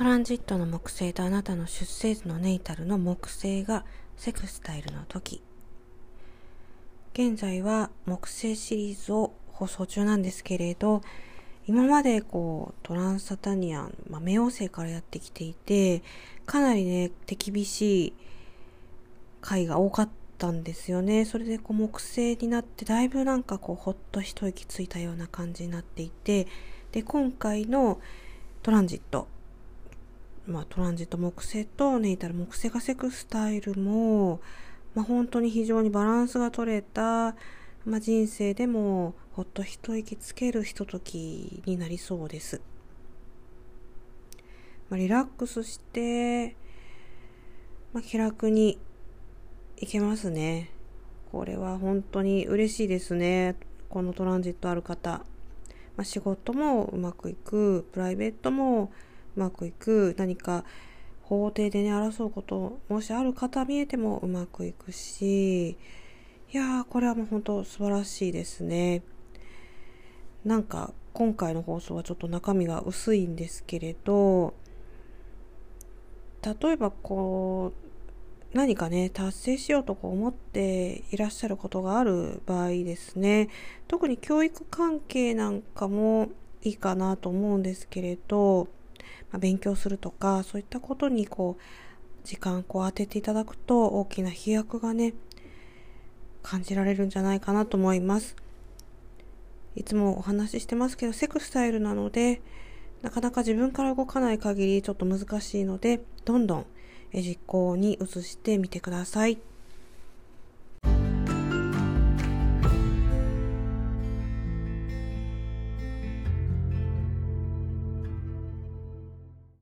トランジットの木星とあなたの出生図のネイタルの木星がセクスタイルの時。現在は木星シリーズを放送中なんですけれど今までこうトランサタニアン、まあ、冥王星からやってきていてかなりね手厳しい回が多かったんですよね。それでこう木星になってだいぶなんかこうほっと一息ついたような感じになっていてで今回のトランジット。まあ、トランジット木星とネイタル木星がセクスタイルも、まあ、本当に非常にバランスが取れた、まあ、人生でもほっと一息つけるひとときになりそうです。まあ、リラックスして、まあ、気楽にいけますね。これは本当に嬉しいですね。このトランジットある方。まあ、仕事もうまくいく、プライベートもまくいく何か法廷でね争うこともしある方見えてもうまくいくしいやーこれはもう本当素晴らしいですね。なんか今回の放送はちょっと中身が薄いんですけれど例えばこう何かね達成しようとこう思っていらっしゃることがある場合ですね。特に教育関係なんかもいいかなと思うんですけれどまあ、勉強するとかそういったことにこう時間こう当てていただくと大きな飛躍がね感じられるんじゃないかなと思いますいつもお話ししてますけどセクスタイルなのでなかなか自分から動かない限りちょっと難しいのでどんどん実行に移してみてください。